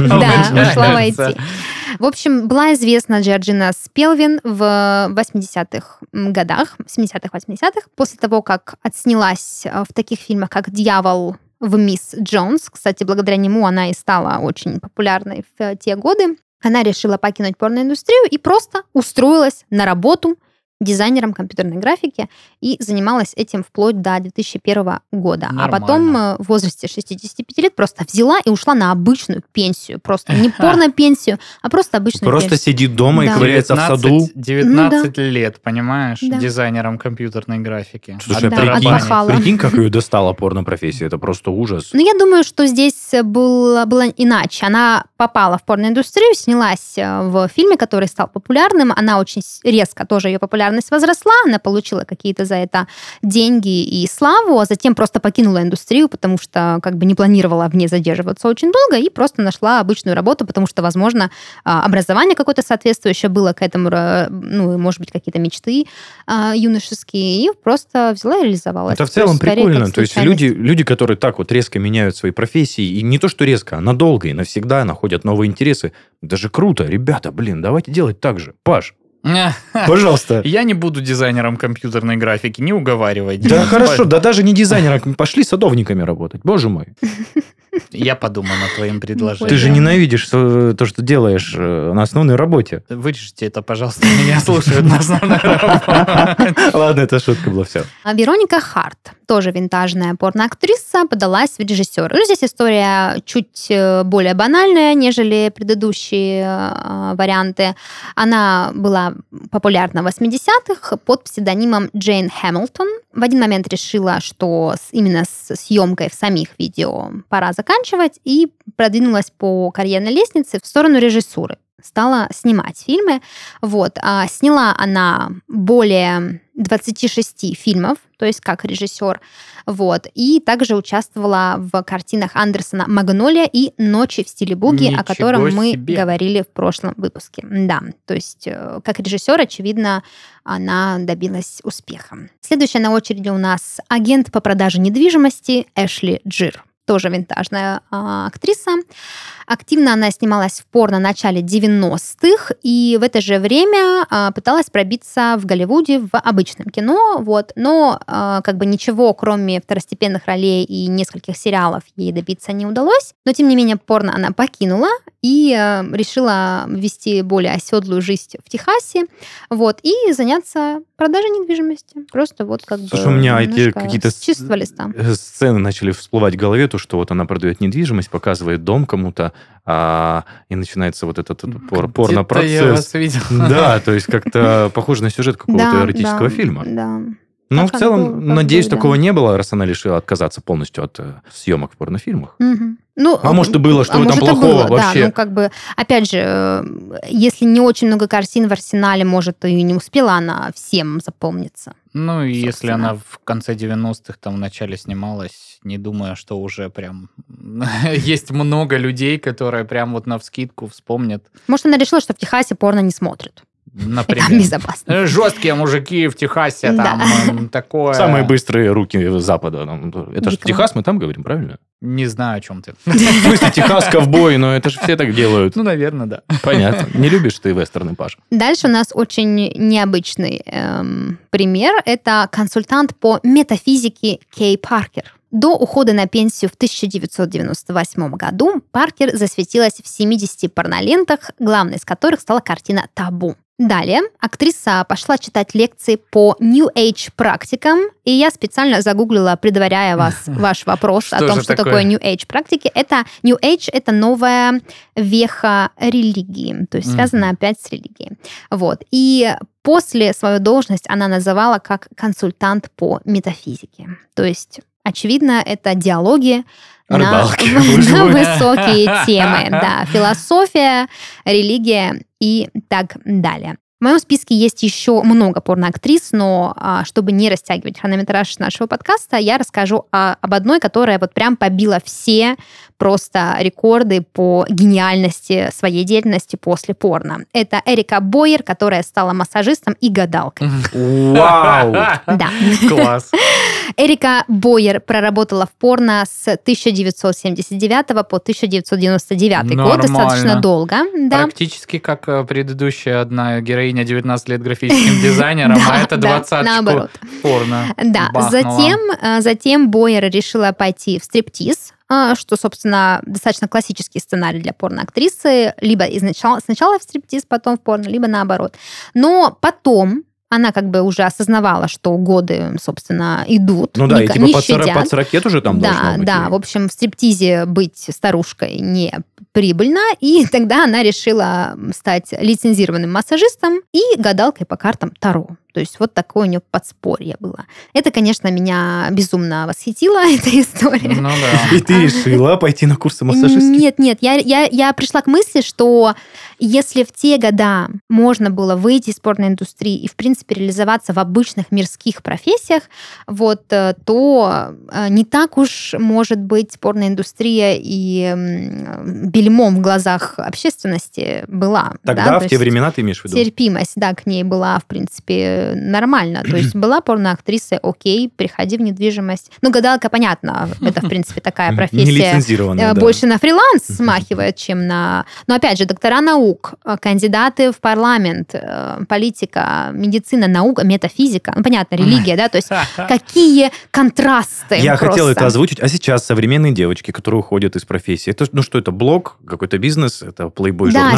Да, ушла в. IT. В общем, была известна Джорджина Спелвин в 80-х годах, 70-х, 80-х, после того, как отснялась э, в таких фильмах, как «Дьявол в мисс Джонс». Кстати, благодаря нему она и стала очень популярной в те годы. Она решила покинуть порноиндустрию и просто устроилась на работу дизайнером компьютерной графики и занималась этим вплоть до 2001 года. А потом Нормально. э, в возрасте 65 лет просто взяла и ушла на обычную пенсию. Просто не порно-пенсию, а просто обычную Просто пенсию. сидит дома Да. и ковыряется в саду. 19 лет, понимаешь, Да. дизайнером компьютерной графики. Слушай, Да, прикинь, прикинь, как ее достала порно-профессия. Это просто ужас. Ну, я думаю, что здесь был, было иначе. Она попала в порноиндустрию, снялась э, в фильме, который стал популярным. Она очень резко тоже ее популярность возросла. Она получила какие-то за это деньги и славу, а затем просто покинула индустрию, потому что как бы не планировала в ней задерживаться очень долго и просто нашла обычную работу, потому что, возможно, а, образование какое-то соответствующее было к этому, ну, может быть, какие-то мечты а, юношеские, и просто взяла и реализовалась. Это в То целом есть, скорее, прикольно. То есть люди, люди, которые так вот резко меняют свои профессии, и не то что резко, а надолго и навсегда находят новые интересы, даже круто. Ребята, блин, давайте делать так же. Паш, пожалуйста. Я не буду дизайнером компьютерной графики, не уговаривай. Да хорошо, да даже не дизайнером, пошли садовниками работать. Боже мой. Я подумал над твоим Ты предложением. же ненавидишь э, то, что делаешь э, на основной работе. Вырежьте это, пожалуйста, меня слушают на основной работе. Ладно, это шутка была, все. А Вероника Харт, тоже винтажная порноактриса, подалась в режиссеры. Ну, здесь история чуть э, более банальная, нежели предыдущие э, варианты. Она была популярна в 80-х под псевдонимом Джейн Хэмилтон. В один момент решила, что именно с съемкой в самих видео пора заканчивать, и продвинулась по карьерной лестнице в сторону режиссуры. Стала снимать фильмы. Вот. А сняла она более 26 фильмов, то есть как режиссер. Вот. И также участвовала в картинах Андерсона «Магнолия» и «Ночи в стиле буги», Ничего о котором мы себе. говорили в прошлом выпуске. Да, то есть э, как режиссер, очевидно, она добилась успеха. Следующая на очереди у нас агент по продаже недвижимости Эшли Джир тоже винтажная а, актриса. Активно она снималась в порно в начале 90-х, и в это же время а, пыталась пробиться в Голливуде в обычном кино, вот, но а, как бы ничего, кроме второстепенных ролей и нескольких сериалов, ей добиться не удалось. Но, тем не менее, порно она покинула и а, решила вести более оседлую жизнь в Техасе, вот, и заняться продажей недвижимости. Просто вот как Слушай, бы у меня эти какие-то с сцены начали всплывать в голове, то, что вот она продает недвижимость, показывает дом кому-то, а, и начинается вот этот, этот пор- порно-процесс. вас видел. Да, то есть как-то похоже на сюжет какого-то Да, эротического да, фильма. Да. Ну, Так в целом, как надеюсь, бы, да. такого не было, раз она решила отказаться полностью от э, съемок в порнофильмах. Мгм. Ну, А может, и было, что а и плохого было, вообще? Да, ну, как бы, опять же, э, если не очень много картин в арсенале, может, и не успела она всем запомниться. Ну, и если она в конце 90-х, там, в начале снималась, не думаю, что уже прям есть много людей, которые прям вот на вскидку вспомнят, Может, она решила, что в Техасе порно не смотрят. И там например. безопасно. «Э, Жесткие мужики в Техасе, Да. там м, такое. Самые быстрые руки Запада. там, Это же. Техас, мы там говорим, правильно? Не знаю, о чем ты. В смысле, Техас, ковбой, но это же все так делают. Ну, наверное, да. Понятно. Не любишь ты вестерны, Паша? Дальше у нас очень необычный эм, пример. Это консультант по метафизике Кей Паркер. До ухода на пенсию в 1998 году Паркер засветилась в 70 порнолентах, главной из которых стала картина «Табу». Далее актриса пошла читать лекции по New Age практикам, и я специально загуглила, предваряя вас ваш вопрос Что о том, что такое? такое New Age практики. Это New Age это новая веха религии, то есть связана опять с религией. Вот. И после свою должность она называла как консультант по метафизике. То есть, очевидно, это диалоги Рыбалки. на высокие темы. Да, философия, религия и так далее. В моем списке есть еще много порноактрис, но а, чтобы не растягивать хронометраж нашего подкаста, я расскажу о- об одной, которая вот прям побила все просто рекорды по гениальности своей деятельности после порно. Это Эрика Бойер, которая стала массажистом и гадалкой. Вау! Да. Класс. Эрика Бойер проработала в порно с 1979 по 1999 год, достаточно долго. Да. Практически как э, предыдущая одна героиня 19 лет графическим дизайнером, а Да, это да, 20 наоборот. порно. Да, затем, э, затем Бойер решила пойти в стриптиз, что, собственно, достаточно классический сценарий для порноактрисы. Либо изначально, сначала в стриптиз, потом в порно, либо наоборот. Но потом она как бы уже осознавала, что годы, собственно, идут. Ну да, не, и типа не под, щадят. под 40 уже там да, должно быть. да, и- в общем, в стриптизе быть старушкой не прибыльно, и тогда она решила стать лицензированным массажистом и гадалкой по картам Таро. То есть вот такое у нее подспорье было. Это, конечно, меня безумно восхитило, эта история. Ну да. И ты решила пойти на курсы массажистки? Нет, нет, я, я, я пришла к мысли, что если в те года можно было выйти из спортной индустрии и, в принципе, реализоваться в обычных мирских профессиях, вот, э, то э, не так уж может быть спортная индустрия и бельмом в глазах общественности была. Тогда, да, в то те есть времена, ты имеешь в виду? терпимость, да, к ней была, в принципе, нормально. То есть была порноактриса, окей, приходи в недвижимость. Ну, гадалка, понятно, это, в принципе, такая профессия. Э, да. больше на фриланс смахивает, чем на... Но опять же, доктора наук, э, кандидаты в парламент, э, политика, медицина, наука, метафизика, ну, понятно, религия, да, то есть какие контрасты Я хотел просто. это озвучить. А сейчас современные девочки, которые уходят из профессии, это ну что это блог, какой-то бизнес, это плейбой Да,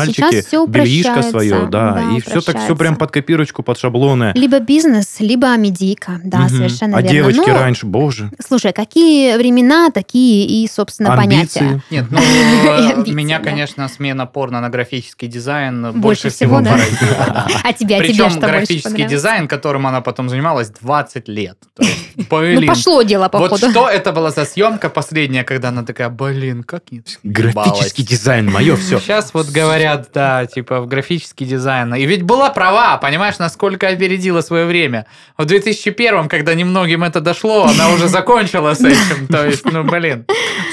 бельишко свое, да, Да, и все так все прям под копирочку, под шаблоны. Либо бизнес, либо медийка, да, Мгм. совершенно А верно. девочки Ну, раньше, боже, Слушай, какие времена, такие и, собственно, амбиции. понятия. Нет, ну, э, меня, конечно, смена порно на графический дизайн больше, всего поразила. А тебе, а тебе Причем что графический дизайн, которым она потом занималась 20 лет. Ну, пошло дело, Вот походу. что это была за съемка последняя, когда она такая, блин, как я Графический дизайн, мое все. Сейчас вот говорят, да, типа в графический дизайн. И ведь была права, понимаешь, насколько опередила свое время. В 2001, когда немногим это дошло, она уже закончила с этим. То есть, ну, блин.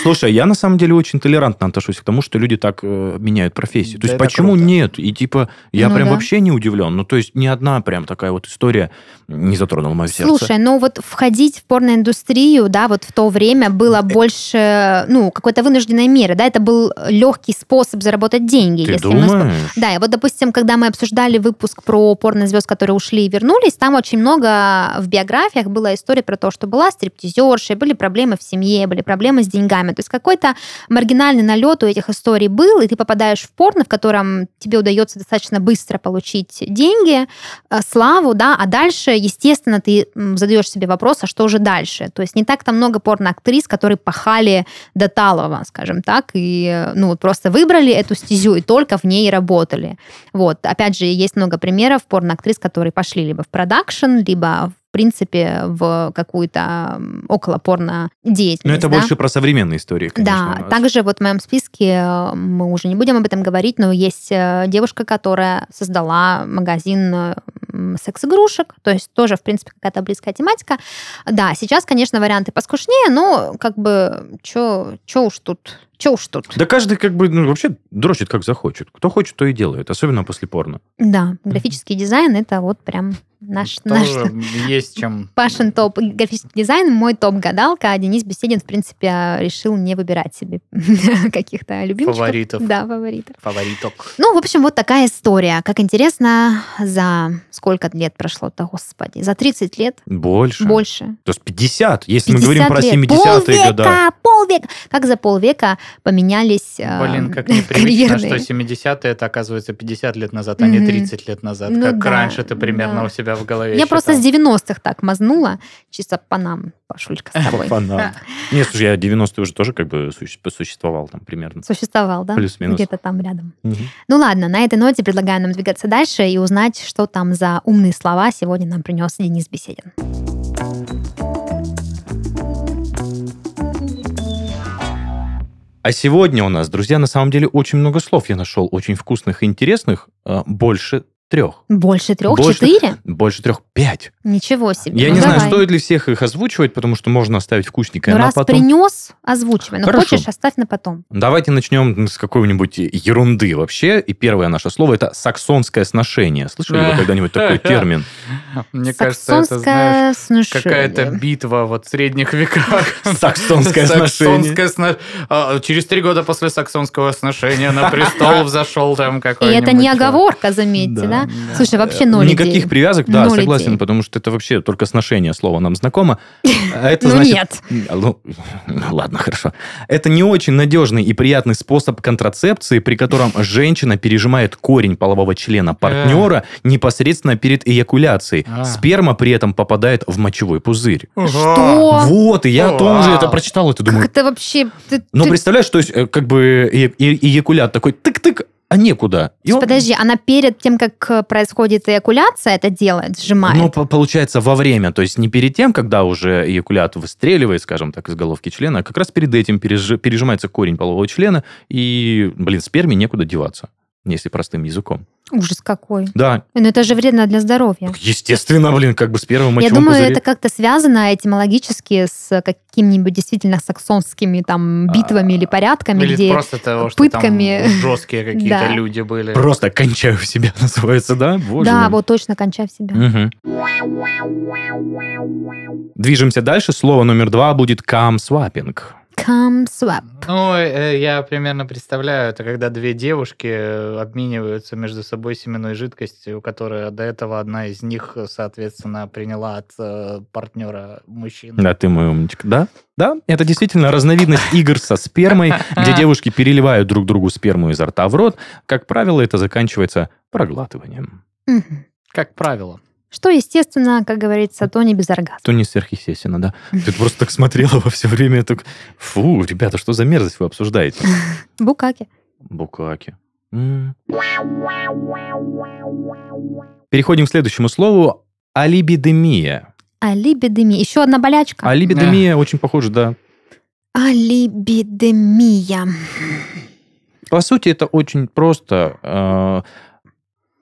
Слушай, я на самом деле очень толерантно отношусь к тому, что люди так э, меняют профессию. То Да есть почему круто. нет? И типа я Ну прям да. вообще не удивлен. Ну то есть ни одна прям такая вот история не затронула мое сердце. Слушай, ну вот входить в порноиндустрию, да, вот в то время было больше, ну, какой-то вынужденной меры, да, это был легкий способ заработать деньги. Ты если мы думаешь? Да, и вот, допустим, когда мы обсуждали выпуск про порнозвезд, которые ушли и вернулись, там очень много в биографиях была история про то, что была стриптизерша, были проблемы в семье, были проблемы с деньгами. То есть какой-то маргинальный налет у этих историй был, и ты попадаешь в порно, в котором тебе удается достаточно быстро получить деньги, э, славу, да, а дальше, естественно, ты задаешь себе вопрос, а что же дальше? То есть не так-то много порноактрис, которые пахали до талого, скажем так, и э, ну просто выбрали эту стезю и только в ней работали. Вот, опять же, есть много примеров порноактрис, которые пошли либо в продакшн, либо в принципе в какую-то около порно деятельность. Ну это да? больше про современные истории, конечно. Да, также вот в моем списке, э, мы уже не будем об этом говорить, но есть э, девушка, которая создала магазин э, секс-игрушек, то есть тоже, в принципе, какая-то близкая тематика. Да, сейчас, конечно, варианты поскушнее, но как бы, чё уж тут, чё уж тут. Да каждый как бы ну, вообще дрочит как захочет. Кто хочет, то и делает, особенно после порно. Да, графический дизайн это вот прям наш, наш Тоже есть чем... Пашин топ графический дизайн, мой топ гадалка, а Денис Беседин, в принципе, решил не выбирать себе каких-то любимчиков. Фаворитов. Да, фаворитов. Фавориток. Ну, в общем, вот такая история. Как интересно, за сколько лет прошло-то, господи? За 30 лет? Больше. Больше. То есть 50, если 50 мы говорим про лет. 70-е годы. Полвека, полвека. Как за полвека поменялись э, Блин, как непривычно, карьерные. что 70-е это оказывается 50 лет назад, а не Мгм. 30 лет назад. Ну как да, раньше ты примерно да. у себя в голове Я просто с считал. 90-х так мазнула, чисто по нам, Пашулька, с тобой. Фанат. Не, слушай, я 90-е уже тоже как бы суще- существовал там примерно. Существовал, да? Плюс-минус. Где-то там рядом. Ну ладно, на этой ноте предлагаю нам двигаться дальше и узнать, что там за умные слова сегодня нам принес Денис Беседин. А сегодня у нас, друзья, на самом деле очень много слов я нашел, очень вкусных и интересных, а, больше трех. Больше трех, Больше- четыре? Больше трех, пять. Ничего себе. Я Ну, не знаю, давай. стоит ли всех их озвучивать, потому что можно оставить вкусненькое Ну, на раз потом. принес, озвучивай. Но Хорошо. хочешь, оставь на потом. Давайте начнем с какой-нибудь ерунды вообще. И первое наше слово это саксонское сношение. Слышали вы когда-нибудь такой термин? Мне кажется, это, знаешь, Саксонское сношение. какая-то битва вот в средних веках. Саксонское сношение. А, Через три года после саксонского сношения на престол взошел там И какой-нибудь... это не чувак. оговорка, заметьте, Да. Да? Слушай, вообще ноль Никаких идей. привязок, да, Ноль согласен, идей. потому что это вообще только сношение слово нам знакомо. А Это Ну значит- нет. Ну, ладно, хорошо. Это не очень надежный и приятный способ контрацепции, при котором женщина пережимает корень полового члена партнера непосредственно перед эякуляцией. А. Сперма при этом попадает в мочевой пузырь. Что? Вот, и я О, тоже это прочитал, и ты Как думаю, это вообще... ну, представляешь, то есть, э, как бы э- э- эякулят такой тык-тык, а некуда. И он- Подожди, она перед тем, как э, происходит эякуляция, это делает, сжимает? Ну, по- получается, во время, то есть не перед тем, когда уже эякулят выстреливает, скажем так, из головки члена, а как раз перед этим переж- пережимается корень полового члена, и, блин, сперме некуда деваться, если простым языком. Ужас какой. Да, Ну это же вредно для здоровья. естественно, блин, как бы с первым Я думаю, пузыре. это как-то связано этимологически с какими-нибудь действительно саксонскими там битвами или порядками, Или где просто того, что пытками- там жесткие какие-то Да. люди были. Просто кончаю в себя, называется, да? Боже да, мой. вот точно кончай в себя. Мгм. Движемся дальше. Слово номер два будет камсвапинг. Come swap. Ну, я примерно представляю, это когда две девушки э, обмениваются между собой семенной жидкостью, которая до этого одна из них, э, соответственно, приняла от э, партнера мужчины. Да, ты мой умничка. Да? Да, это действительно разновидность игр со спермой, где девушки переливают друг другу сперму изо рта в рот. Как правило, это заканчивается проглатыванием. Как правило. Что, естественно, как говорится, то не без оргазма. То не сверхъестественно, да? Ты просто так смотрела во все время. Так... Фу, ребята, что за мерзость вы обсуждаете? Букаки. Букаки. Переходим к следующему слову. Алибидемия. Алибидемия. Еще одна болячка. Алибидемия очень похоже, да. Алибидемия. По сути, это очень просто.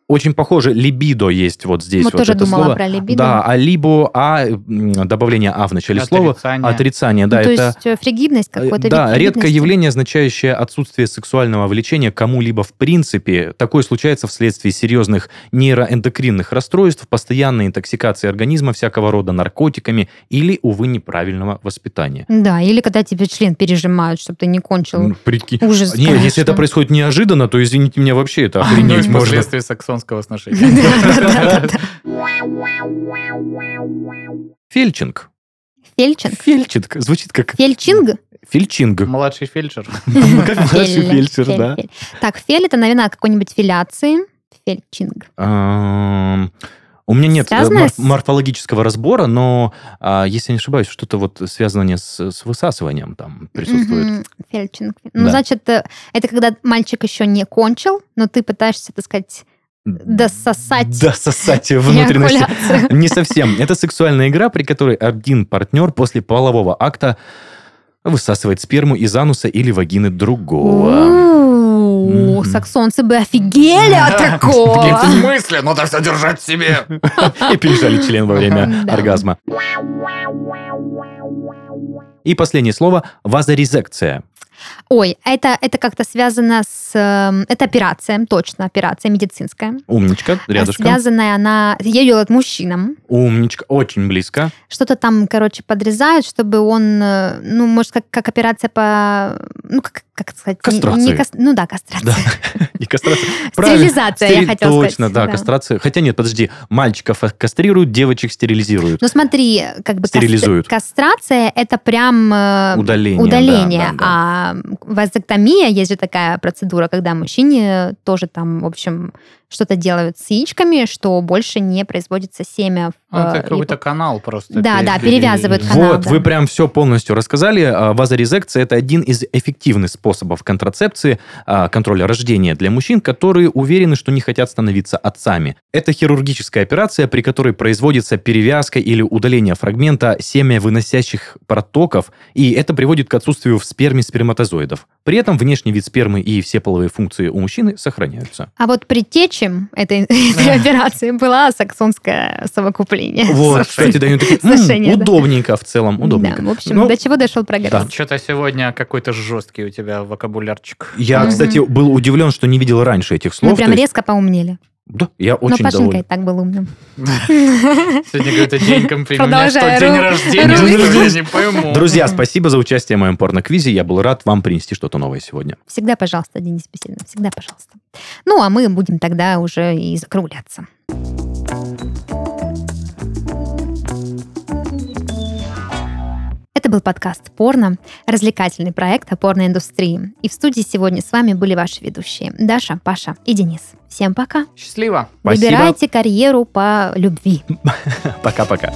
Очень похоже. Либидо есть вот здесь. Вот вот тоже это думала слово. про либидо. Да, а либо, а добавление а в начале слова. Отрицание. Отрицание, Ну, да, то это... есть э, фригидность э, какой-то. Да, редкое явление, означающее отсутствие сексуального влечения кому-либо в принципе. Такое случается вследствие серьезных нейроэндокринных расстройств, постоянной интоксикации организма всякого рода наркотиками или, увы, неправильного воспитания. Да, или когда тебе член пережимают, чтобы ты не кончил. М, Прикинь. Ужас, Не, если конечно. это происходит неожиданно, то, извините меня, вообще это Ну, охренеть можно. Саксонского сношения. Фельчинг. Фельчинг. Фельчинг. Звучит как Фельчинг? фельчинг. Младший фельдшер. Как младший Фель, фельдшер, фель, да. Так, фель это, наверное, какой-нибудь филяции. Фельчинг. Ам, У меня нет э, мор- морфологического разбора, но, а, если не ошибаюсь, что-то вот связанное с, с высасыванием там присутствует. Фельчинг. Ну, Да. значит, э, это когда мальчик еще не кончил, но ты пытаешься, так сказать, дососать Дососать внутренности. Не совсем. Это сексуальная игра, при которой один партнер после полового акта высасывает сперму из ануса или вагины другого. О, саксонцы бы офигели от такого. В смысле? Надо содержать в себе. И пережали член во время оргазма. И последнее слово – вазорезекция. Ой, это, это как-то связано с... эм, Это операция, точно, операция медицинская. Умничка, рядышком. Связанная она... Ее делают мужчинам. Умничка, очень близко. Что-то там, короче, подрезают, чтобы он... э, Ну, может, как, как операция по... Ну, как, как сказать? не- Кастрации. не кас- Ну да, кастрация. Да. Не кастрация. Стерилизация, я хотела сказать. Точно, да, Да. кастрация. Хотя нет, подожди, мальчиков кастрируют, девочек стерилизируют. Ну смотри, как бы Стерилизуют. кастрация это прям э, Удаление, удаление, да, да, да. а вазоктомия есть же такая процедура, когда мужчине тоже там, в общем, что-то делают с яичками, что больше не производится семя. в, Это э, какой-то и- канал просто. Да, да, пере- перевязывают канал. Вот, да. вы прям все полностью рассказали. А, Вазорезекция – это один из эффективных способов контрацепции, а, контроля рождения для мужчин, которые уверены, что не хотят становиться отцами. Это хирургическая операция, при которой производится перевязка или удаление фрагмента семя-выносящих протоков, и это приводит к отсутствию в сперме сперматозоидов. При этом внешний вид спермы и все половые функции у мужчины сохраняются. А вот предтечем этой, этой операции была саксонское совокупление. Вот, кстати, да, они такие, «М, Сношение, да. удобненько в целом, удобненько. Да, в общем, Ну, до чего дошел прогресс? Что-то сегодня какой-то жесткий у тебя вокабулярчик. Я, кстати, был удивлен, что не видел раньше этих слов. Мы прям то есть- резко поумнели. Да, я Но очень Пашенька доволен. и так был умным. Сегодня какой-то день комплимента. У меня что, день рождения? Я не пойму. Друзья, спасибо за участие в моем порно-квизе. Я был рад вам принести что-то новое сегодня. Всегда, пожалуйста, Денис Беседин, всегда, пожалуйста. Ну, а мы будем тогда уже и закругляться. Это был подкаст «Порно», развлекательный проект о порноиндустрии. И в студии сегодня с вами были ваши ведущие Даша, Паша и Денис. Всем пока. Счастливо. Спасибо. Выбирайте карьеру по любви. Пока-пока.